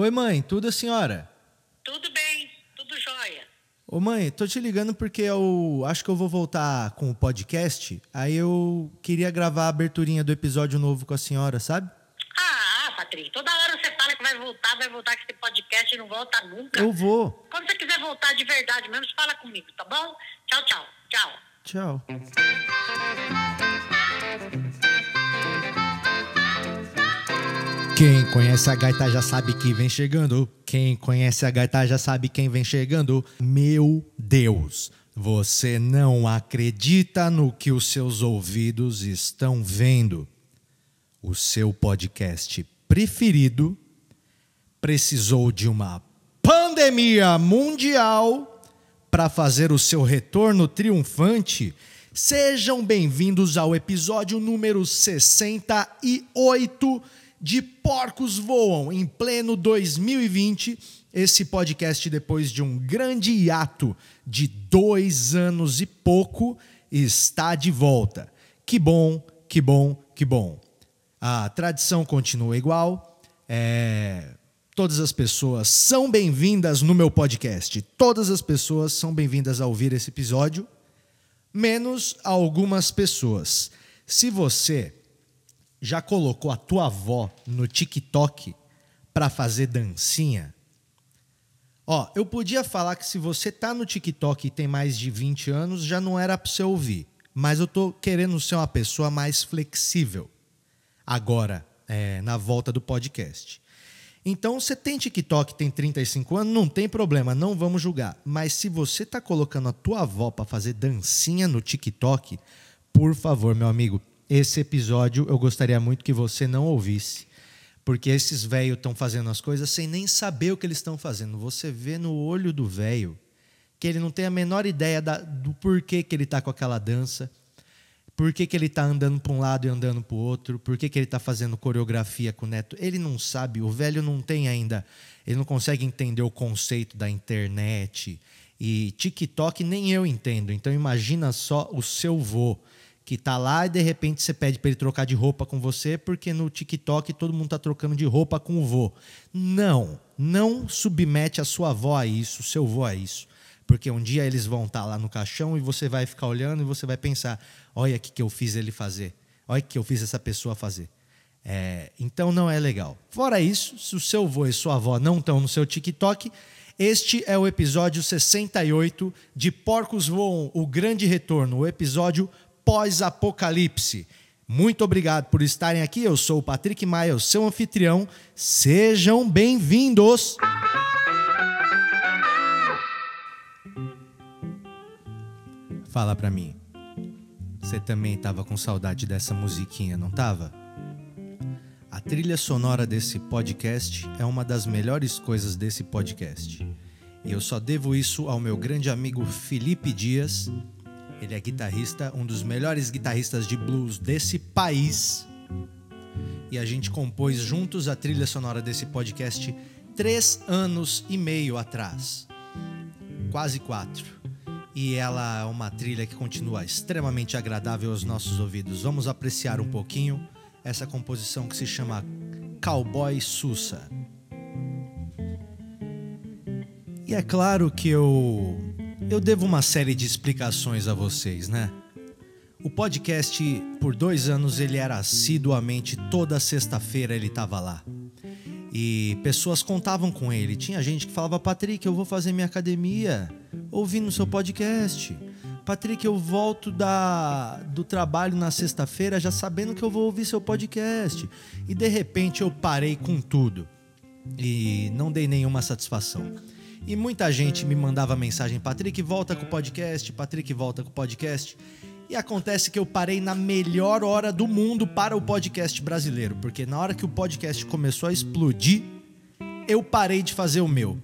Oi, mãe, tudo a senhora? Tudo bem, tudo jóia. Ô, mãe, tô te ligando porque eu acho que eu vou voltar com o podcast. Aí eu queria gravar a aberturinha do episódio novo com a senhora, sabe? Ah, Patrícia, toda hora você fala que vai voltar, vai voltar com esse podcast e não volta nunca. Eu vou. Quando você quiser voltar de verdade mesmo, fala comigo, tá bom? Tchau, tchau. Tchau. Tchau. Quem conhece a gaita já sabe que vem chegando. Quem conhece a gaita já sabe quem vem chegando. Meu Deus, você não acredita no que os seus ouvidos estão vendo. O seu podcast preferido precisou de uma pandemia mundial para fazer o seu retorno triunfante. Sejam bem-vindos ao episódio número 68 de Porcos Voam em pleno 2020. Esse podcast, depois de um grande hiato de dois anos e pouco, está de volta. Que bom, que bom, que bom. A tradição continua igual. É, todas as pessoas são bem-vindas no meu podcast. Todas as pessoas são bem-vindas a ouvir esse episódio, menos algumas pessoas. Se você já colocou a tua avó no TikTok para fazer dancinha? Ó, eu podia falar que se você tá no TikTok e tem mais de 20 anos, já não era para você ouvir. Mas eu tô querendo ser uma pessoa mais flexível. Agora, é, na volta do podcast. Então, você tem TikTok, tem 35 anos, não tem problema, não vamos julgar. Mas se você tá colocando a tua avó para fazer dancinha no TikTok, por favor, meu amigo, esse episódio eu gostaria muito que você não ouvisse. Porque esses velhos estão fazendo as coisas sem nem saber o que eles estão fazendo. Você vê no olho do velho que ele não tem a menor ideia da, do porquê que ele está com aquela dança, por que, ele está andando para um lado e andando para o outro, por que, que ele está fazendo coreografia com o neto. Ele não sabe, o velho não tem ainda, ele não consegue entender o conceito da internet. E TikTok nem eu entendo. Então imagina só o seu vô que tá lá e de repente você pede para ele trocar de roupa com você porque no TikTok todo mundo tá trocando de roupa com o vô. Não, não submete a sua avó a isso, seu vô a isso. Porque um dia eles vão estar tá lá no caixão e você vai ficar olhando e você vai pensar: olha o que, que eu fiz ele fazer, olha o que eu fiz essa pessoa fazer. É, então não é legal. Fora isso, se o seu avô e sua avó não estão no seu TikTok, este é o episódio 68 de Porcos Voam, o Grande Retorno, o episódio pós-apocalipse. Muito obrigado por estarem aqui. Eu sou o Patrick Maia, seu anfitrião. Sejam bem-vindos. Fala pra mim. Você também estava com saudade dessa musiquinha, não tava? A trilha sonora desse podcast é uma das melhores coisas desse podcast. E eu só devo isso ao meu grande amigo Felipe Dias, ele é guitarrista, um dos melhores guitarristas de blues desse país. E a gente compôs juntos a trilha sonora desse podcast três anos e meio atrás. Quase quatro. E ela é uma trilha que continua extremamente agradável aos nossos ouvidos. Vamos apreciar um pouquinho essa composição que se chama Cowboy Sussa. E é claro que eu eu devo uma série de explicações a vocês, né? O podcast, por dois anos, ele era assiduamente, toda sexta-feira ele estava lá. E pessoas contavam com ele. Tinha gente que falava: Patrick, eu vou fazer minha academia ouvindo seu podcast. Patrick, eu volto da, do trabalho na sexta-feira já sabendo que eu vou ouvir seu podcast. E de repente eu parei com tudo e não dei nenhuma satisfação. E muita gente me mandava mensagem: Patrick, volta com o podcast, Patrick, volta com o podcast. E acontece que eu parei na melhor hora do mundo para o podcast brasileiro, porque na hora que o podcast começou a explodir, eu parei de fazer o meu.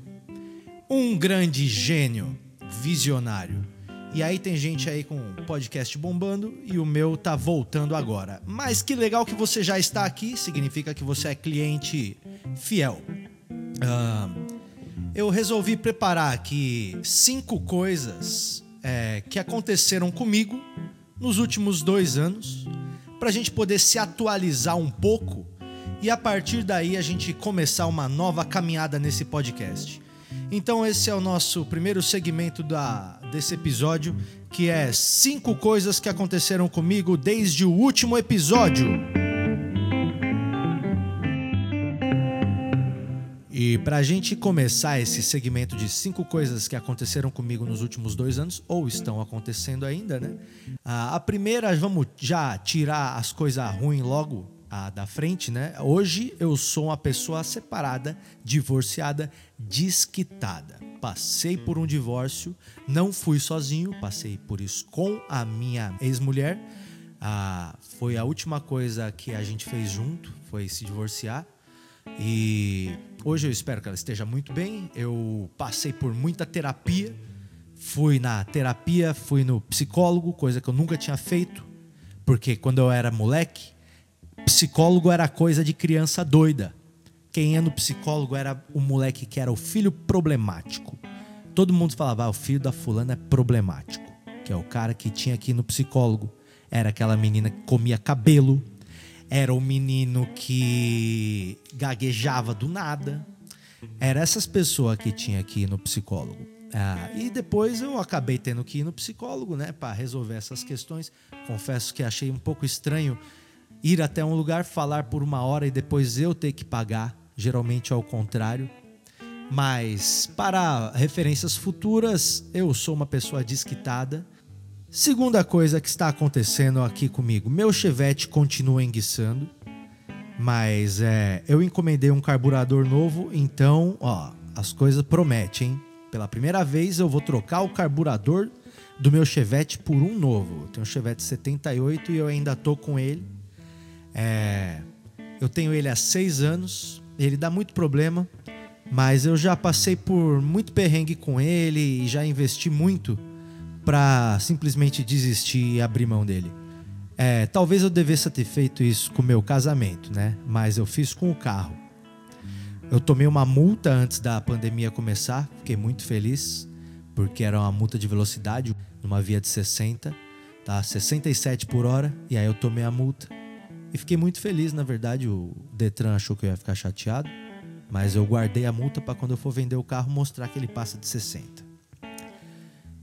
Um grande gênio, visionário. E aí tem gente aí com o podcast bombando e o meu tá voltando agora. Mas que legal que você já está aqui, significa que você é cliente fiel. Uh, eu resolvi preparar aqui cinco coisas é, que aconteceram comigo nos últimos dois anos, para a gente poder se atualizar um pouco e a partir daí a gente começar uma nova caminhada nesse podcast. Então esse é o nosso primeiro segmento da, desse episódio, que é cinco coisas que aconteceram comigo desde o último episódio. E para a gente começar esse segmento de cinco coisas que aconteceram comigo nos últimos dois anos, ou estão acontecendo ainda, né? A primeira, vamos já tirar as coisas ruins logo a, da frente, né? Hoje eu sou uma pessoa separada, divorciada, desquitada. Passei por um divórcio, não fui sozinho, passei por isso com a minha ex-mulher. Ah, foi a última coisa que a gente fez junto, foi se divorciar. E hoje eu espero que ela esteja muito bem. Eu passei por muita terapia. Fui na terapia, fui no psicólogo, coisa que eu nunca tinha feito, porque quando eu era moleque, psicólogo era coisa de criança doida. Quem ia no psicólogo era o moleque que era o filho problemático. Todo mundo falava, ah, o filho da fulana é problemático. Que é o cara que tinha aqui no psicólogo. Era aquela menina que comia cabelo. Era o menino que gaguejava do nada. Era essas pessoas que tinha aqui no psicólogo. Ah, e depois eu acabei tendo que ir no psicólogo, né, para resolver essas questões. Confesso que achei um pouco estranho ir até um lugar, falar por uma hora e depois eu ter que pagar, geralmente ao contrário. Mas para referências futuras, eu sou uma pessoa desquitada. Segunda coisa que está acontecendo aqui comigo, meu Chevette continua enguiçando, mas é, eu encomendei um carburador novo, então, ó, as coisas prometem? Pela primeira vez eu vou trocar o carburador do meu Chevette por um novo. Eu tenho um Chevette 78 e eu ainda tô com ele. É, eu tenho ele há seis anos, ele dá muito problema, mas eu já passei por muito perrengue com ele e já investi muito para simplesmente desistir e abrir mão dele. É, talvez eu devesse ter feito isso com o meu casamento, né? Mas eu fiz com o carro. Eu tomei uma multa antes da pandemia começar, fiquei muito feliz, porque era uma multa de velocidade numa via de 60, tá? 67 por hora, e aí eu tomei a multa. E fiquei muito feliz, na verdade. O Detran achou que eu ia ficar chateado, mas eu guardei a multa para quando eu for vender o carro mostrar que ele passa de 60.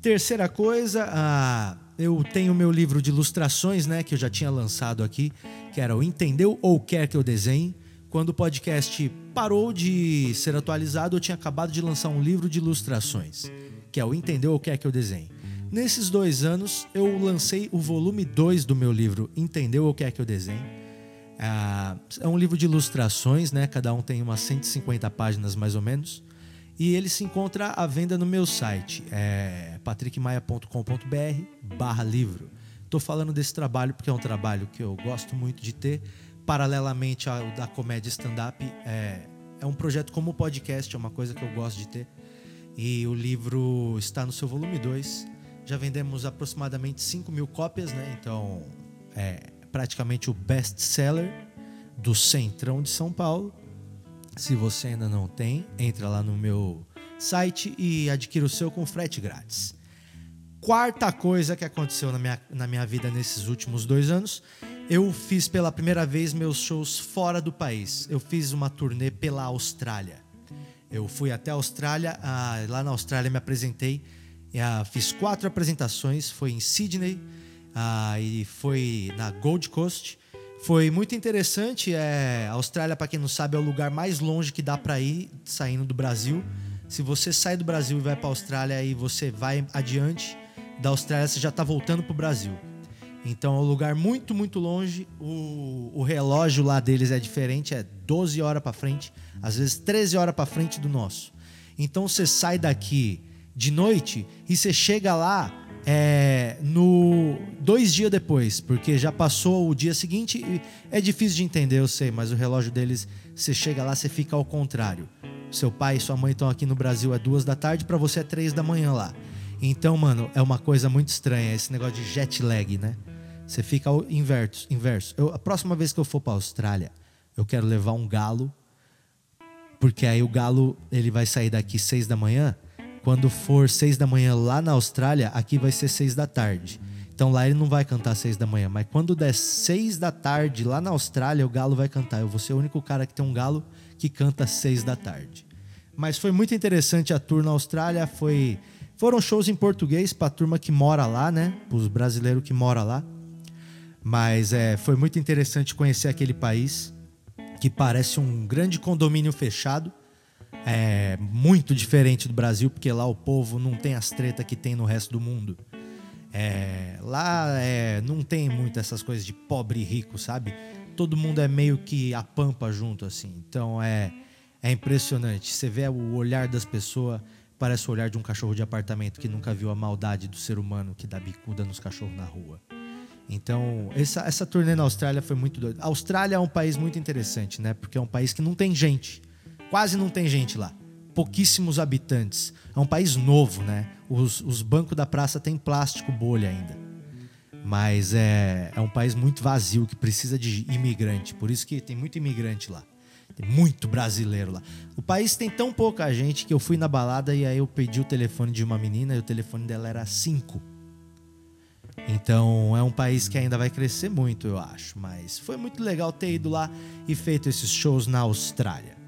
Terceira coisa, ah, eu tenho meu livro de ilustrações, né, que eu já tinha lançado aqui, que era o Entendeu ou Quer que eu desenhe. Quando o podcast parou de ser atualizado, eu tinha acabado de lançar um livro de ilustrações, que é o Entendeu ou Quer que eu desenhe. Nesses dois anos, eu lancei o volume 2 do meu livro Entendeu ou Quer que eu desenhe é um livro de ilustrações, né? Cada um tem umas 150 páginas mais ou menos. E ele se encontra à venda no meu site, é patrickmaia.com.br barra livro. Estou falando desse trabalho porque é um trabalho que eu gosto muito de ter. Paralelamente ao da comédia stand-up, é, é um projeto como o podcast, é uma coisa que eu gosto de ter. E o livro está no seu volume 2. Já vendemos aproximadamente 5 mil cópias, né? Então, é, praticamente o best-seller do Centrão de São Paulo. Se você ainda não tem, entra lá no meu site e adquira o seu com frete grátis. Quarta coisa que aconteceu na minha, na minha vida nesses últimos dois anos, eu fiz pela primeira vez meus shows fora do país. Eu fiz uma turnê pela Austrália. Eu fui até a Austrália, lá na Austrália me apresentei, ah, fiz quatro apresentações, foi em Sydney, ah, e foi na Gold Coast. Foi muito interessante. É, a Austrália, para quem não sabe, é o lugar mais longe que dá para ir saindo do Brasil. Se você sai do Brasil e vai para a Austrália e você vai adiante da Austrália, você já está voltando para o Brasil. Então é um lugar muito, muito longe. O, o relógio lá deles é diferente, é 12 horas para frente, às vezes 13 horas para frente do nosso. Então você sai daqui de noite e você chega lá é, no dois dias depois, porque já passou o dia seguinte é difícil de entender, eu sei, mas o relógio deles, você chega lá, você fica ao contrário. Seu pai e sua mãe estão aqui no Brasil é duas da tarde, para você é três da manhã lá. Então, mano, é uma coisa muito estranha esse negócio de jet lag, né? Você fica ao inverso. inverso. Eu, a próxima vez que eu for para Austrália, eu quero levar um galo, porque aí o galo ele vai sair daqui seis da manhã quando for seis da manhã lá na Austrália, aqui vai ser seis da tarde. Então lá ele não vai cantar seis da manhã, mas quando der seis da tarde lá na Austrália, o galo vai cantar. Eu vou ser o único cara que tem um galo que canta seis da tarde. Mas foi muito interessante a tour na Austrália, foi foram shows em português para a turma que mora lá, né? Para os brasileiros que mora lá. Mas é, foi muito interessante conhecer aquele país que parece um grande condomínio fechado. É muito diferente do Brasil, porque lá o povo não tem as tretas que tem no resto do mundo. É, lá é, não tem muito essas coisas de pobre e rico, sabe? Todo mundo é meio que a pampa junto, assim. Então é, é impressionante. Você vê o olhar das pessoas parece o olhar de um cachorro de apartamento que nunca viu a maldade do ser humano que dá bicuda nos cachorros na rua. Então, essa, essa turnê na Austrália foi muito doida. A Austrália é um país muito interessante, né? Porque é um país que não tem gente. Quase não tem gente lá. Pouquíssimos habitantes. É um país novo, né? Os, os bancos da praça têm plástico bolha ainda. Mas é, é um país muito vazio que precisa de imigrante. Por isso que tem muito imigrante lá. Tem muito brasileiro lá. O país tem tão pouca gente que eu fui na balada e aí eu pedi o telefone de uma menina e o telefone dela era 5. Então é um país que ainda vai crescer muito, eu acho. Mas foi muito legal ter ido lá e feito esses shows na Austrália.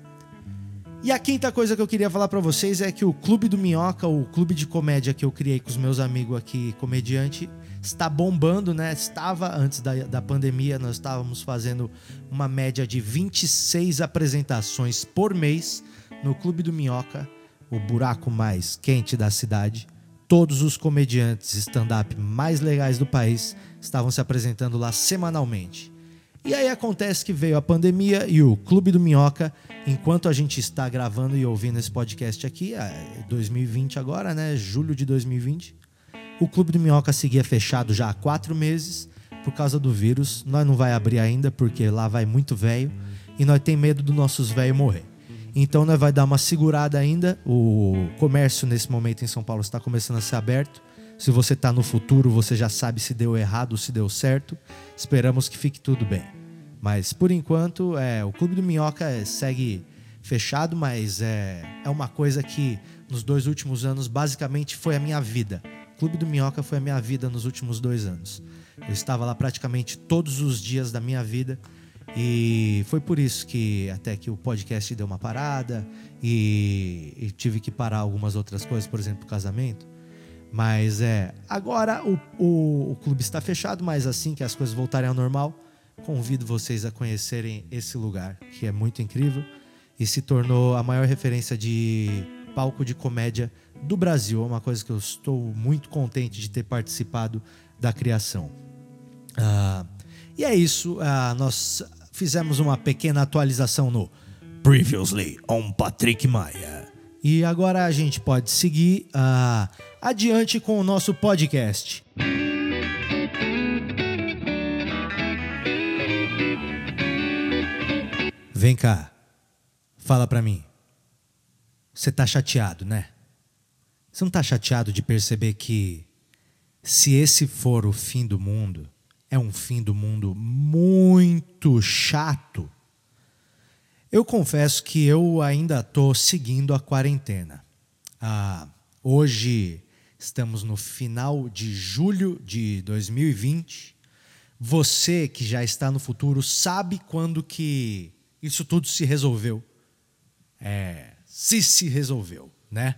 E a quinta coisa que eu queria falar para vocês é que o Clube do Minhoca, o clube de comédia que eu criei com os meus amigos aqui, comediante, está bombando, né? Estava antes da, da pandemia, nós estávamos fazendo uma média de 26 apresentações por mês no Clube do Minhoca, o buraco mais quente da cidade. Todos os comediantes stand-up mais legais do país estavam se apresentando lá semanalmente. E aí acontece que veio a pandemia e o Clube do Minhoca, enquanto a gente está gravando e ouvindo esse podcast aqui, é 2020 agora, né? Julho de 2020. O Clube do Minhoca seguia fechado já há quatro meses por causa do vírus. Nós não vai abrir ainda porque lá vai muito velho e nós tem medo dos nossos velhos morrer. Então nós vai dar uma segurada ainda. O comércio nesse momento em São Paulo está começando a ser aberto. Se você está no futuro, você já sabe se deu errado ou se deu certo. Esperamos que fique tudo bem. Mas por enquanto, é, o Clube do Minhoca é, segue fechado, mas é, é uma coisa que nos dois últimos anos basicamente foi a minha vida. O Clube do Minhoca foi a minha vida nos últimos dois anos. Eu estava lá praticamente todos os dias da minha vida e foi por isso que até que o podcast deu uma parada e, e tive que parar algumas outras coisas, por exemplo, o casamento. Mas é, agora o, o, o clube está fechado, mas assim que as coisas voltarem ao normal, convido vocês a conhecerem esse lugar, que é muito incrível e se tornou a maior referência de palco de comédia do Brasil. É uma coisa que eu estou muito contente de ter participado da criação. Uh, e é isso, uh, nós fizemos uma pequena atualização no Previously on Patrick Maia. E agora a gente pode seguir uh, adiante com o nosso podcast. Vem cá, fala pra mim. Você tá chateado, né? Você não tá chateado de perceber que se esse for o fim do mundo, é um fim do mundo muito chato? Eu confesso que eu ainda estou seguindo a quarentena. Ah, hoje Estamos no final de julho de 2020. Você que já está no futuro sabe quando que isso tudo se resolveu. É, se se resolveu, né?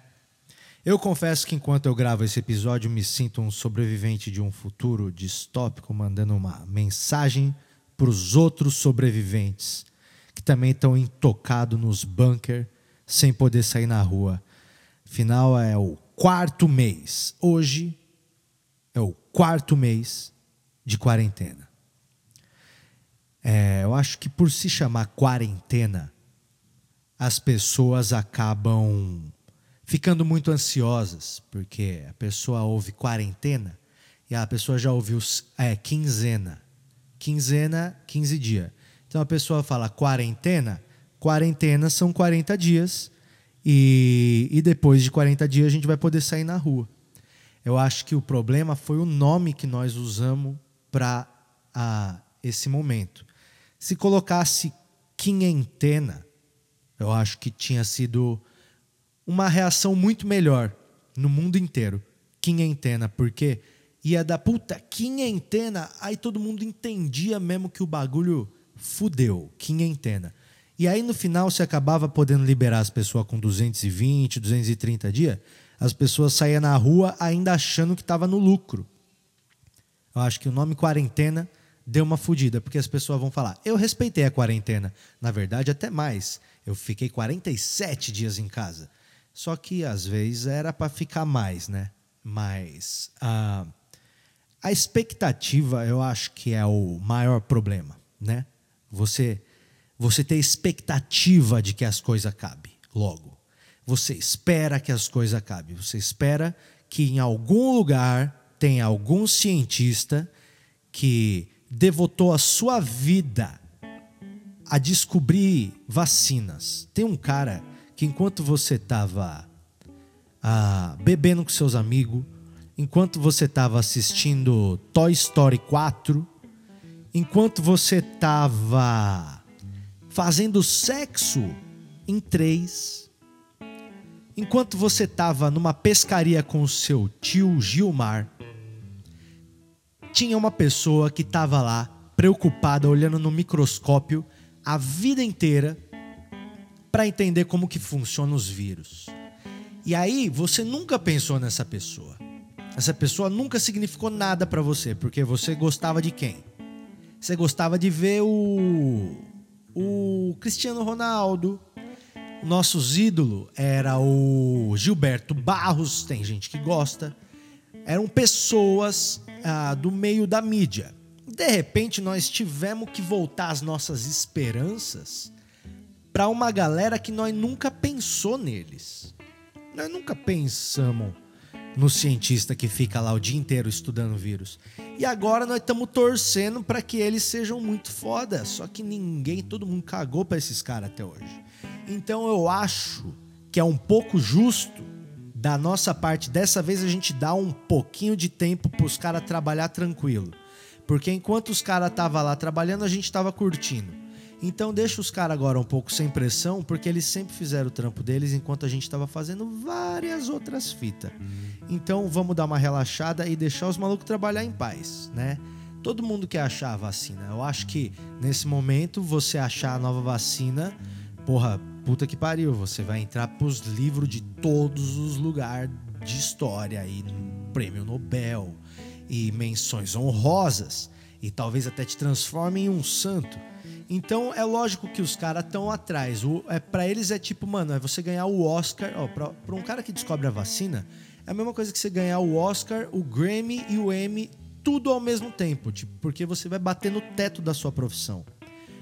Eu confesso que enquanto eu gravo esse episódio, me sinto um sobrevivente de um futuro distópico, mandando uma mensagem para os outros sobreviventes que também estão intocados nos bunkers, sem poder sair na rua. Afinal, é o quarto mês. Hoje é o quarto mês de quarentena. É, eu acho que por se chamar quarentena, as pessoas acabam ficando muito ansiosas, porque a pessoa ouve quarentena e a pessoa já ouviu é, quinzena. Quinzena, 15 dias. Então a pessoa fala quarentena, quarentena são 40 dias e, e depois de 40 dias a gente vai poder sair na rua. Eu acho que o problema foi o nome que nós usamos para esse momento. Se colocasse quinhentena, eu acho que tinha sido uma reação muito melhor no mundo inteiro. Quinhentena, porque ia dar puta, quinhentena, aí todo mundo entendia mesmo que o bagulho fudeu, quinhentena. E aí no final você acabava podendo liberar as pessoas com 220, 230 dias, as pessoas saíam na rua ainda achando que estava no lucro. Eu acho que o nome quarentena deu uma fudida, porque as pessoas vão falar: "Eu respeitei a quarentena". Na verdade, até mais. Eu fiquei 47 dias em casa. Só que às vezes era para ficar mais, né? Mas a, a expectativa, eu acho que é o maior problema, né? Você você ter expectativa de que as coisas acabem logo. Você espera que as coisas acabem. Você espera que em algum lugar tenha algum cientista que devotou a sua vida a descobrir vacinas. Tem um cara que enquanto você estava ah, bebendo com seus amigos, enquanto você estava assistindo Toy Story 4, enquanto você estava fazendo sexo em três, enquanto você estava numa pescaria com seu tio Gilmar, tinha uma pessoa que estava lá preocupada, olhando no microscópio a vida inteira para entender como que funcionam os vírus. E aí você nunca pensou nessa pessoa. Essa pessoa nunca significou nada para você, porque você gostava de quem? Você gostava de ver o o Cristiano Ronaldo. Nossos ídolos era o Gilberto Barros, tem gente que gosta. Eram pessoas ah, do meio da mídia. De repente, nós tivemos que voltar as nossas esperanças para uma galera que nós nunca pensou neles. Nós nunca pensamos no cientista que fica lá o dia inteiro estudando vírus. E agora nós estamos torcendo para que eles sejam muito foda. Só que ninguém, todo mundo cagou para esses caras até hoje. Então eu acho que é um pouco justo da nossa parte. Dessa vez a gente dá um pouquinho de tempo para os caras trabalhar tranquilo. Porque enquanto os caras estavam lá trabalhando, a gente estava curtindo. Então deixa os caras agora um pouco sem pressão, porque eles sempre fizeram o trampo deles enquanto a gente estava fazendo várias outras fitas. Então vamos dar uma relaxada e deixar os malucos trabalhar em paz, né? Todo mundo quer achar a vacina. Eu acho que nesse momento você achar a nova vacina, porra, puta que pariu, você vai entrar pros livros de todos os lugares de história e prêmio Nobel e menções honrosas e talvez até te transforme em um santo. Então é lógico que os caras estão atrás. O, é, para eles é tipo, mano, é você ganhar o Oscar. Ó, pra, pra um cara que descobre a vacina, é a mesma coisa que você ganhar o Oscar, o Grammy e o Emmy, tudo ao mesmo tempo. Tipo, porque você vai bater no teto da sua profissão.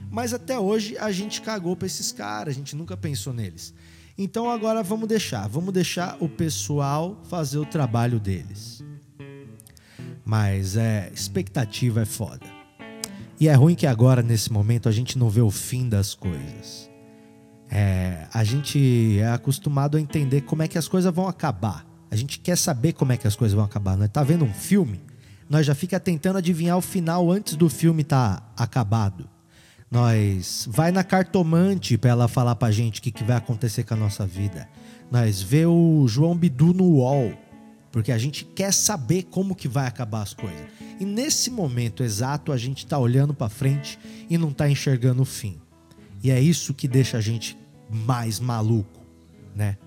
Mas até hoje a gente cagou pra esses caras, a gente nunca pensou neles. Então agora vamos deixar, vamos deixar o pessoal fazer o trabalho deles. Mas é, expectativa é foda. E é ruim que agora, nesse momento, a gente não vê o fim das coisas. É, a gente é acostumado a entender como é que as coisas vão acabar. A gente quer saber como é que as coisas vão acabar. Nós tá vendo um filme, nós já fica tentando adivinhar o final antes do filme estar tá acabado. Nós vai na cartomante para ela falar pra gente o que, que vai acontecer com a nossa vida. Nós vê o João Bidu no UOL porque a gente quer saber como que vai acabar as coisas. E nesse momento exato a gente está olhando para frente e não está enxergando o fim. E é isso que deixa a gente mais maluco, né?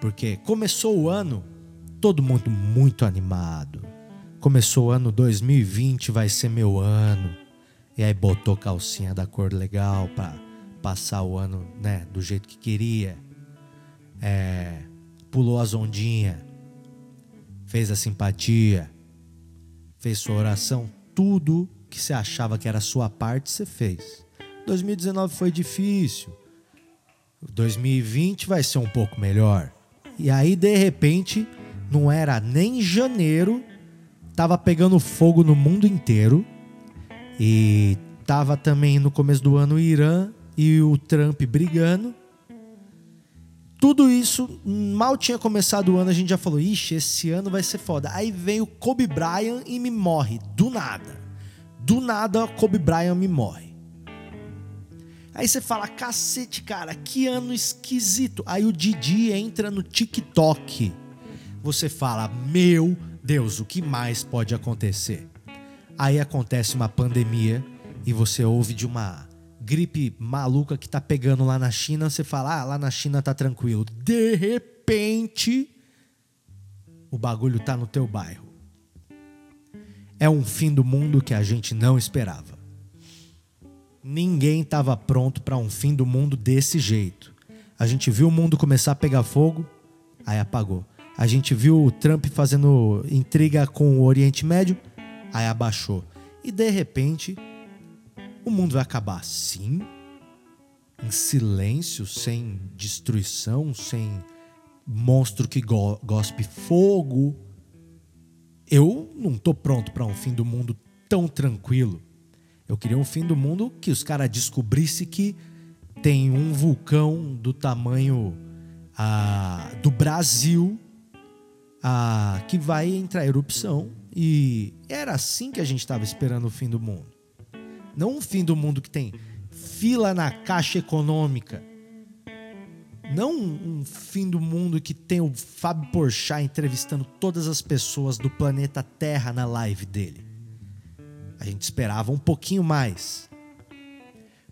Porque começou o ano todo mundo muito animado. Começou o ano 2020, vai ser meu ano. E aí botou calcinha da cor legal para passar o ano, né, do jeito que queria. É, pulou as ondinhas fez a simpatia, fez sua oração, tudo que você achava que era sua parte, você fez. 2019 foi difícil. 2020 vai ser um pouco melhor. E aí, de repente, não era nem janeiro, tava pegando fogo no mundo inteiro. E tava também no começo do ano o Irã e o Trump brigando. Tudo isso, mal tinha começado o ano, a gente já falou: ixi, esse ano vai ser foda. Aí vem o Kobe Bryant e me morre, do nada. Do nada, Kobe Bryant me morre. Aí você fala: cacete, cara, que ano esquisito. Aí o Didi entra no TikTok. Você fala: meu Deus, o que mais pode acontecer? Aí acontece uma pandemia e você ouve de uma gripe maluca que tá pegando lá na China, você fala, ah, lá na China tá tranquilo. De repente, o bagulho tá no teu bairro. É um fim do mundo que a gente não esperava. Ninguém estava pronto para um fim do mundo desse jeito. A gente viu o mundo começar a pegar fogo, aí apagou. A gente viu o Trump fazendo intriga com o Oriente Médio, aí abaixou. E de repente, o mundo vai acabar assim, em silêncio, sem destruição, sem monstro que go gospe fogo. Eu não tô pronto para um fim do mundo tão tranquilo. Eu queria um fim do mundo que os caras descobrissem que tem um vulcão do tamanho ah, do Brasil ah, que vai entrar em erupção. E era assim que a gente estava esperando o fim do mundo. Não um fim do mundo que tem fila na caixa econômica. Não um fim do mundo que tem o Fábio Porchat entrevistando todas as pessoas do planeta Terra na live dele. A gente esperava um pouquinho mais.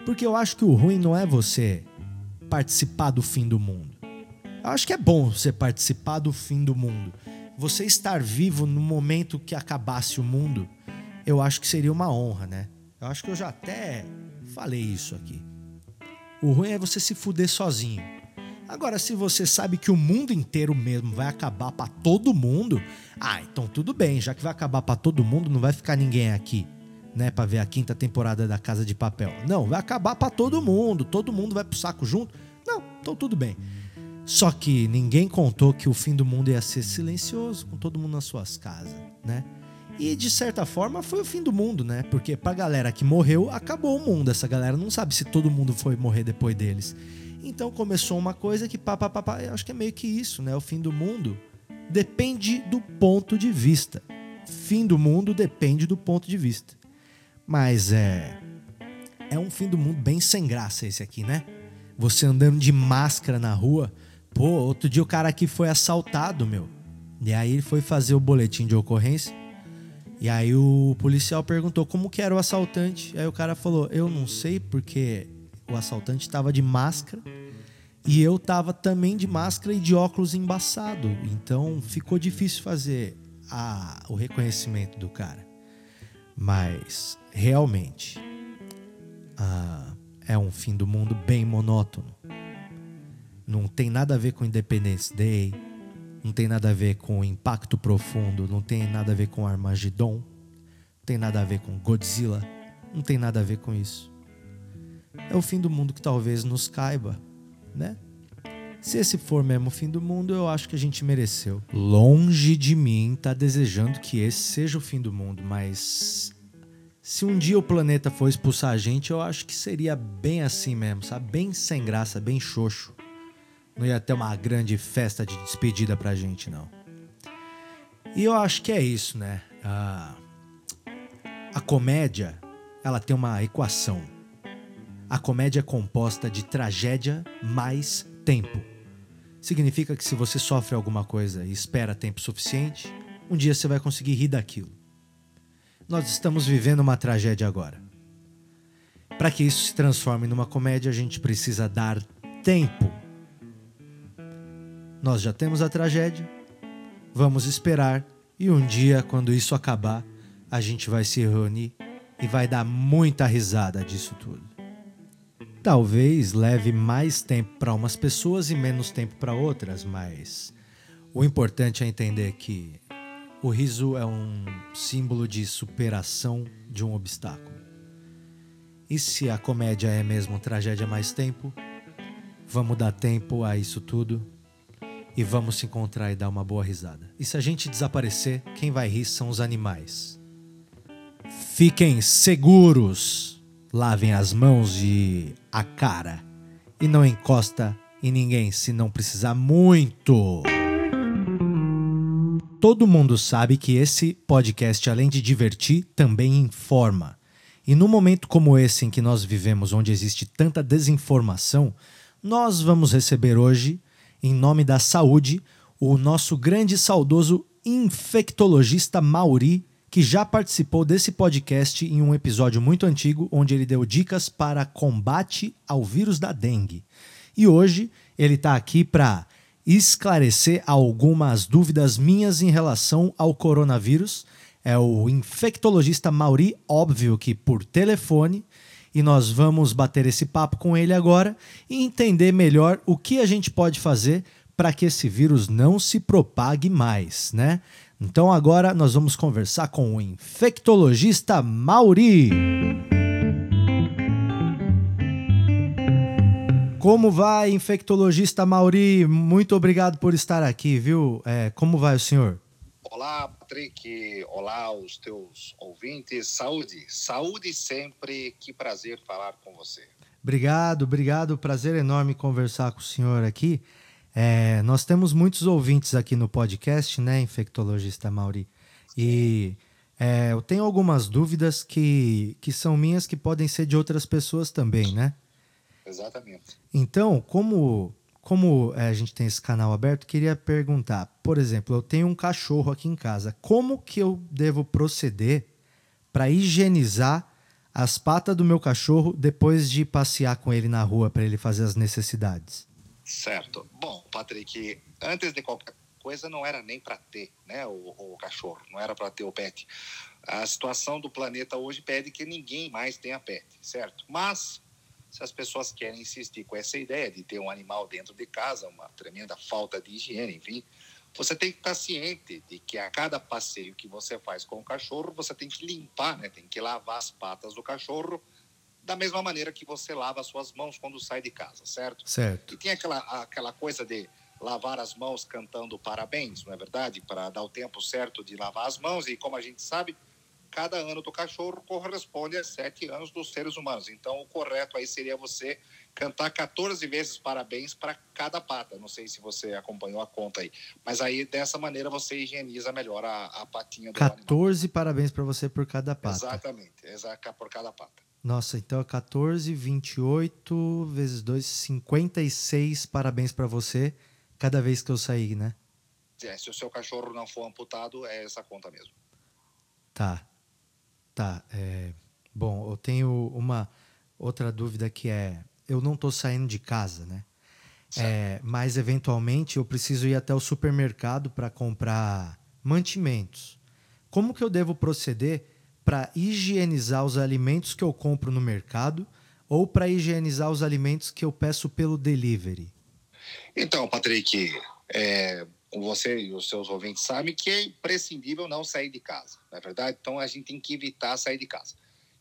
Porque eu acho que o ruim não é você participar do fim do mundo. Eu acho que é bom você participar do fim do mundo. Você estar vivo no momento que acabasse o mundo, eu acho que seria uma honra, né? Eu acho que eu já até falei isso aqui. O ruim é você se fuder sozinho. Agora, se você sabe que o mundo inteiro mesmo vai acabar para todo mundo, ah, então tudo bem, já que vai acabar para todo mundo, não vai ficar ninguém aqui né, para ver a quinta temporada da Casa de Papel. Não, vai acabar para todo mundo, todo mundo vai pro saco junto. Não, então tudo bem. Só que ninguém contou que o fim do mundo ia ser silencioso, com todo mundo nas suas casas, né? E de certa forma foi o fim do mundo, né? Porque pra galera que morreu, acabou o mundo. Essa galera não sabe se todo mundo foi morrer depois deles. Então começou uma coisa que pá, pá, pá, pá, acho que é meio que isso, né? O fim do mundo depende do ponto de vista. Fim do mundo depende do ponto de vista. Mas é. É um fim do mundo bem sem graça esse aqui, né? Você andando de máscara na rua. Pô, outro dia o cara aqui foi assaltado, meu. E aí ele foi fazer o boletim de ocorrência. E aí o policial perguntou como que era o assaltante. Aí o cara falou: "Eu não sei porque o assaltante estava de máscara e eu tava também de máscara e de óculos embaçado. Então ficou difícil fazer a, o reconhecimento do cara. Mas realmente é um fim do mundo bem monótono. Não tem nada a ver com Independence Day, não tem nada a ver com Impacto Profundo, não tem nada a ver com Armageddon, não tem nada a ver com Godzilla, não tem nada a ver com isso. É o fim do mundo que talvez nos caiba, né? Se esse for mesmo o fim do mundo, eu acho que a gente mereceu. Longe de mim estar tá desejando que esse seja o fim do mundo, mas se um dia o planeta for expulsar a gente, eu acho que seria bem assim mesmo, sabe? Bem sem graça, bem xoxo. Não ia ter uma grande festa de despedida pra gente, não. E eu acho que é isso, né? A, a comédia, ela tem uma equação. A comédia é composta de tragédia mais tempo. Significa que se você sofre alguma coisa e espera tempo suficiente, um dia você vai conseguir rir daquilo. Nós estamos vivendo uma tragédia agora. Para que isso se transforme numa comédia, a gente precisa dar tempo. Nós já temos a tragédia, vamos esperar e um dia, quando isso acabar, a gente vai se reunir e vai dar muita risada disso tudo. Talvez leve mais tempo para umas pessoas e menos tempo para outras, mas o importante é entender que o riso é um símbolo de superação de um obstáculo. E se a comédia é mesmo tragédia mais tempo, vamos dar tempo a isso tudo e vamos se encontrar e dar uma boa risada. E se a gente desaparecer, quem vai rir são os animais. Fiquem seguros, lavem as mãos e a cara e não encosta em ninguém se não precisar muito. Todo mundo sabe que esse podcast, além de divertir, também informa. E num momento como esse em que nós vivemos, onde existe tanta desinformação, nós vamos receber hoje, em nome da saúde, o nosso grande e saudoso infectologista Mauri, que já participou desse podcast em um episódio muito antigo, onde ele deu dicas para combate ao vírus da dengue. E hoje ele está aqui para esclarecer algumas dúvidas minhas em relação ao coronavírus. É o infectologista Mauri, óbvio que por telefone, e nós vamos bater esse papo com ele agora e entender melhor o que a gente pode fazer para que esse vírus não se propague mais, né? Então agora nós vamos conversar com o infectologista Mauri. Como vai, infectologista Mauri? Muito obrigado por estar aqui, viu? É, como vai o senhor? Olá, Patrick. Olá, os teus ouvintes. Saúde, saúde sempre. Que prazer falar com você. Obrigado, obrigado. Prazer enorme conversar com o senhor aqui. É, nós temos muitos ouvintes aqui no podcast, né, infectologista Mauri? E é, eu tenho algumas dúvidas que, que são minhas que podem ser de outras pessoas também, né? Exatamente. Então, como, como é, a gente tem esse canal aberto, queria perguntar, por exemplo, eu tenho um cachorro aqui em casa, como que eu devo proceder para higienizar as patas do meu cachorro depois de passear com ele na rua para ele fazer as necessidades? Certo. Bom, Patrick, antes de qualquer coisa não era nem para ter, né, o, o, cachorro, não era para ter o pet. A situação do planeta hoje pede que ninguém mais tenha pet, certo? Mas se as pessoas querem insistir com essa ideia de ter um animal dentro de casa, uma tremenda falta de higiene, enfim, você tem que estar ciente de que a cada passeio que você faz com o cachorro, você tem que limpar, né? Tem que lavar as patas do cachorro da mesma maneira que você lava as suas mãos quando sai de casa, certo? Certo. E tem aquela, aquela coisa de lavar as mãos cantando parabéns, não é verdade? Para dar o tempo certo de lavar as mãos. E como a gente sabe, cada ano do cachorro corresponde a sete anos dos seres humanos. Então, o correto aí seria você cantar 14 vezes parabéns para cada pata. Não sei se você acompanhou a conta aí. Mas aí, dessa maneira, você higieniza melhor a, a patinha do 14 animal. parabéns para você por cada pata. Exatamente, exatamente, por cada pata. Nossa, então é 14, 28 vezes 2, 56 parabéns para você cada vez que eu sair, né? É, se o seu cachorro não for amputado, é essa conta mesmo. Tá. Tá. É... Bom, eu tenho uma outra dúvida que é: eu não estou saindo de casa, né? É, mas eventualmente eu preciso ir até o supermercado para comprar mantimentos. Como que eu devo proceder para higienizar os alimentos que eu compro no mercado ou para higienizar os alimentos que eu peço pelo delivery? Então, Patrick, é, você e os seus ouvintes sabem que é imprescindível não sair de casa, não é verdade? Então a gente tem que evitar sair de casa.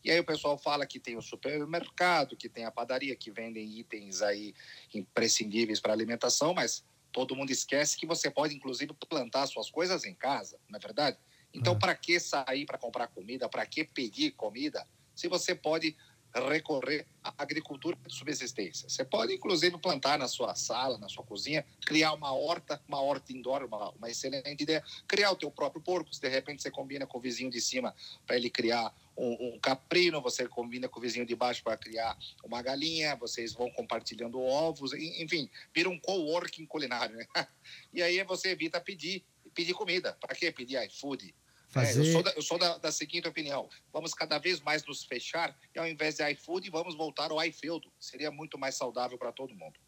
E aí o pessoal fala que tem o supermercado, que tem a padaria, que vendem itens aí imprescindíveis para alimentação, mas todo mundo esquece que você pode inclusive plantar suas coisas em casa, não é verdade? Então, ah. para que sair para comprar comida? Para que pedir comida? Se você pode recorrer à agricultura de subsistência. Você pode, inclusive, plantar na sua sala, na sua cozinha, criar uma horta, uma horta indoor, uma, uma excelente ideia. Criar o teu próprio porco, se de repente você combina com o vizinho de cima para ele criar um, um, caprino, você combina com o vizinho de baixo para criar uma galinha, vocês vão compartilhando ovos, enfim, vira um coworking culinário, né? E aí você evita pedir, pedir comida. Para que pedir iFood? Fazer... É, eu sou, da, eu sou da, da, seguinte opinião: vamos cada vez mais nos fechar e ao invés de iFood, vamos voltar ao iField. Seria muito mais saudável para todo mundo.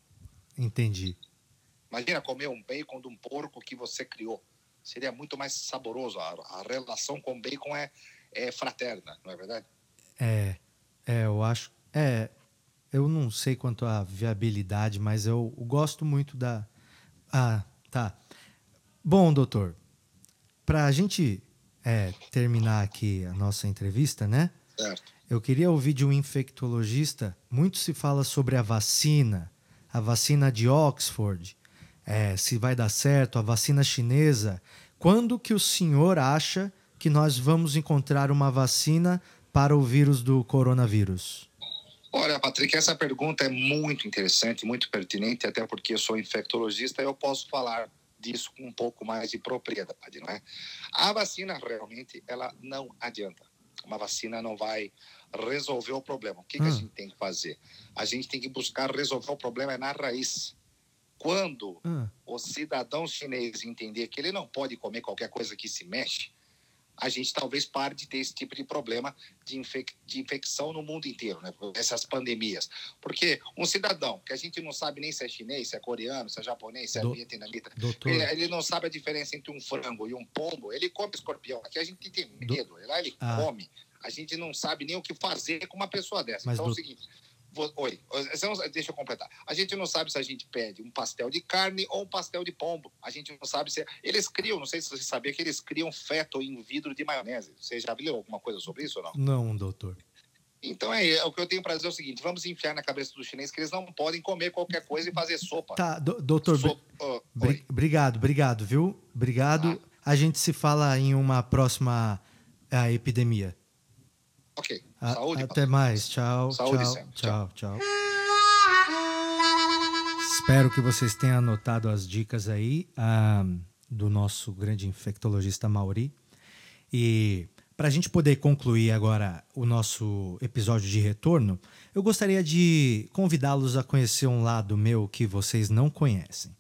Entendi. Imagina comer um bacon de um porco que você criou. Seria muito mais saboroso. A, a relação com o bacon é, é fraterna, não é verdade? É, é, eu acho. É, eu não sei quanto à viabilidade, mas eu, eu gosto muito da. Ah, tá. Bom, doutor, para a gente é, terminar aqui a nossa entrevista, né? Certo. Eu queria ouvir de um infectologista. Muito se fala sobre a vacina, a vacina de Oxford, é, se vai dar certo, a vacina chinesa. Quando que o senhor acha que nós vamos encontrar uma vacina para o vírus do coronavírus? Olha, Patrick, essa pergunta é muito interessante, muito pertinente, até porque eu sou infectologista e eu posso falar disso com um pouco mais de propriedade, não é? A vacina realmente ela não adianta. Uma vacina não vai resolver o problema. O que, hum. que a hum. gente tem que fazer? A gente tem que buscar resolver o problema na raiz. Quando Ah, o cidadão chinês entender que ele não pode comer qualquer coisa que se mexe, a gente talvez pare de ter esse tipo de problema de, infec de infecção no mundo inteiro, né? Essas pandemias. Porque um cidadão que a gente não sabe nem se é chinês, se é coreano, se é japonês, se é Do- vietnamita, ele, ele não sabe a diferença entre um frango e um pombo, ele come escorpião. Aqui a gente tem medo, lá ele Ah. come. A gente não sabe nem o que fazer com uma pessoa dessa. Mas então é o do- seguinte. Oi, não- deixa eu completar. A gente não sabe se a gente pede um pastel de carne ou um pastel de pombo. A gente não sabe se. Eles criam, não sei se você sabia, que eles criam feto em vidro de maionese. Você já viu alguma coisa sobre isso ou não? não, doutor. Então é, é o que eu tenho para dizer é o seguinte: vamos enfiar na cabeça dos chineses que eles não podem comer qualquer coisa e fazer sopa. Tá, do- doutor, Sopa- ó, bri- oi. obrigado, obrigado, viu? Obrigado. A gente se fala em uma próxima ah, epidemia. Ok. A- Saúde. até mais. Tchau. Saúde tchau, sempre. tchau, tchau. Espero que vocês tenham anotado as dicas aí ah, do nosso grande infectologista Mauri. E para a gente poder concluir agora o nosso episódio de retorno, eu gostaria de convidá-los a conhecer um lado meu que vocês não conhecem.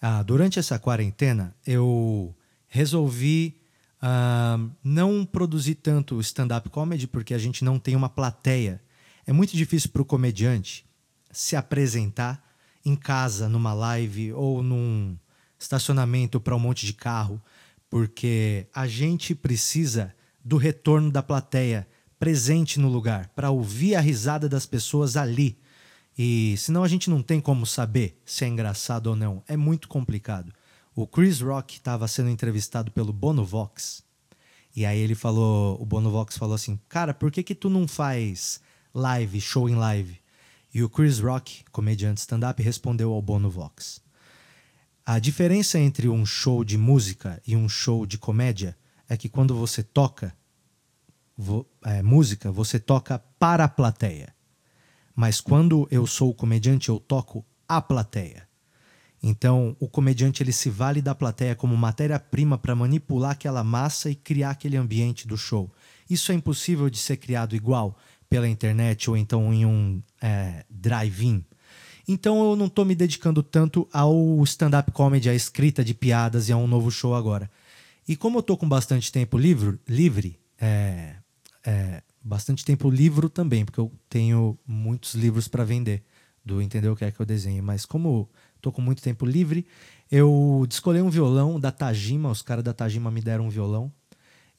Ah, durante essa quarentena, eu resolvi ah, não produzir tanto stand-up comedy porque a gente não tem uma plateia. É muito difícil para o comediante se apresentar em casa, numa live ou num estacionamento para um monte de carro, porque a gente precisa do retorno da plateia presente no lugar para ouvir a risada das pessoas ali. E senão a gente não tem como saber se é engraçado ou não. É muito complicado. O Chris Rock estava sendo entrevistado pelo Bono Vox. E aí ele falou, o Bono Vox falou assim: "Cara, por que que tu não faz live, show em live?" E o Chris Rock, comediante stand-up, respondeu ao Bono Vox: A diferença entre um show de música e um show de comédia é que quando você toca vo- é, música, você toca para a plateia. Mas quando eu sou comediante, eu toco a plateia. Então, o comediante ele se vale da plateia como matéria-prima para manipular aquela massa e criar aquele ambiente do show. Isso é impossível de ser criado igual pela internet ou então em um é, drive-in. Então, eu não estou me dedicando tanto ao stand-up comedy, à escrita de piadas e a um novo show agora. E como eu estou com bastante tempo livre, livre é, é, bastante tempo livro também, porque eu tenho muitos livros para vender do entender o que é que eu desenho. Mas como tô com muito tempo livre, eu descolei um violão da Tajima, os caras da Tajima me deram um violão.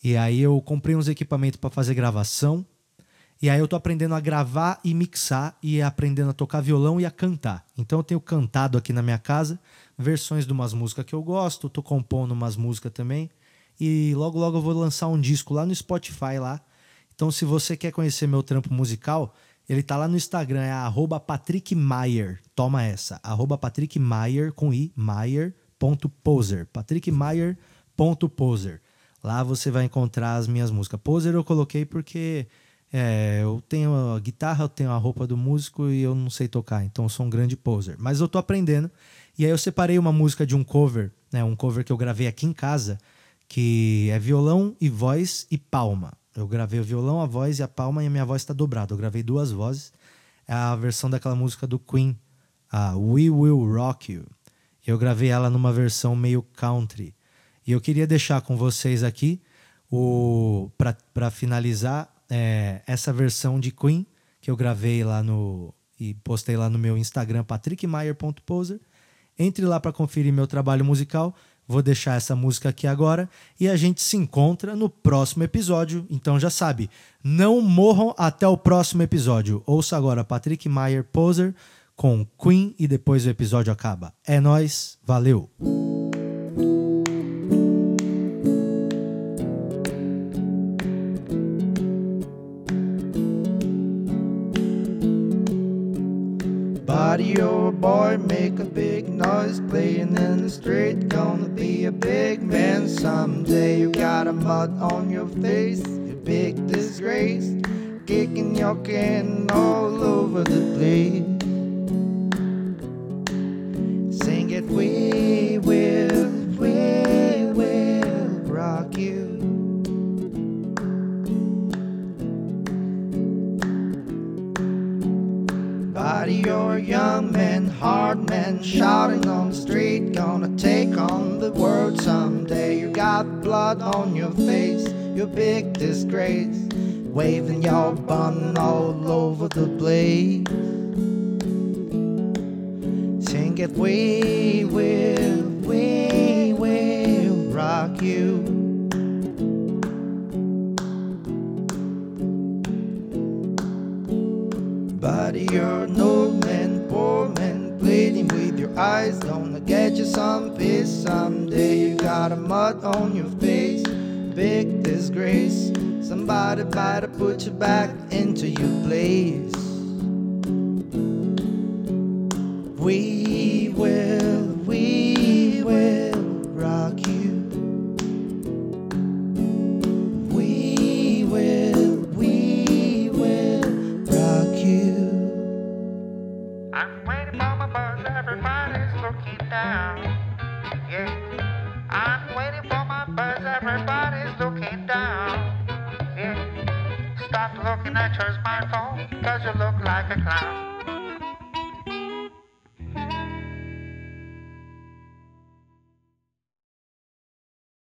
E aí eu comprei uns equipamentos para fazer gravação. E aí eu tô aprendendo a gravar e mixar e aprendendo a tocar violão e a cantar. Então eu tenho cantado aqui na minha casa versões de umas músicas que eu gosto, tô compondo umas músicas também. E logo logo eu vou lançar um disco lá no Spotify lá. Então se você quer conhecer meu trampo musical, ele tá lá no Instagram, é arroba Patrick. Toma essa, arroba Patrick com i, Maier.poser. patrickmaier.poser. Lá você vai encontrar as minhas músicas. Poser eu coloquei porque é, eu tenho a guitarra, eu tenho a roupa do músico e eu não sei tocar, então eu sou um grande poser. Mas eu tô aprendendo. E aí eu separei uma música de um cover, né, um cover que eu gravei aqui em casa, que é violão e voz e palma. Eu gravei o violão, a voz e a palma e a minha voz está dobrada. Eu gravei duas vozes. É a versão daquela música do Queen, a We Will Rock You. Eu gravei ela numa versão meio country. E eu queria deixar com vocês aqui o para finalizar é, essa versão de Queen que eu gravei lá no e postei lá no meu Instagram patrickmaier.poser. Entre lá para conferir meu trabalho musical. Vou deixar essa música aqui agora e a gente se encontra no próximo episódio. Então já sabe, não morram até o próximo episódio. Ouça agora Patrick Maier Poser com Queen e depois o episódio acaba. É nós, valeu. Body your boy, make a big noise, playing in the street. Big man someday. You got a mud on your face, you big disgrace. Kicking your can all over the place. Your big disgrace, waving your bun all over the place. Sing it, we will, we will rock you. Buddy, you're an old man, poor man, bleeding with your eyes. Gonna get you some peace someday. You got a mud on your big disgrace. Somebody better put you back into your place. We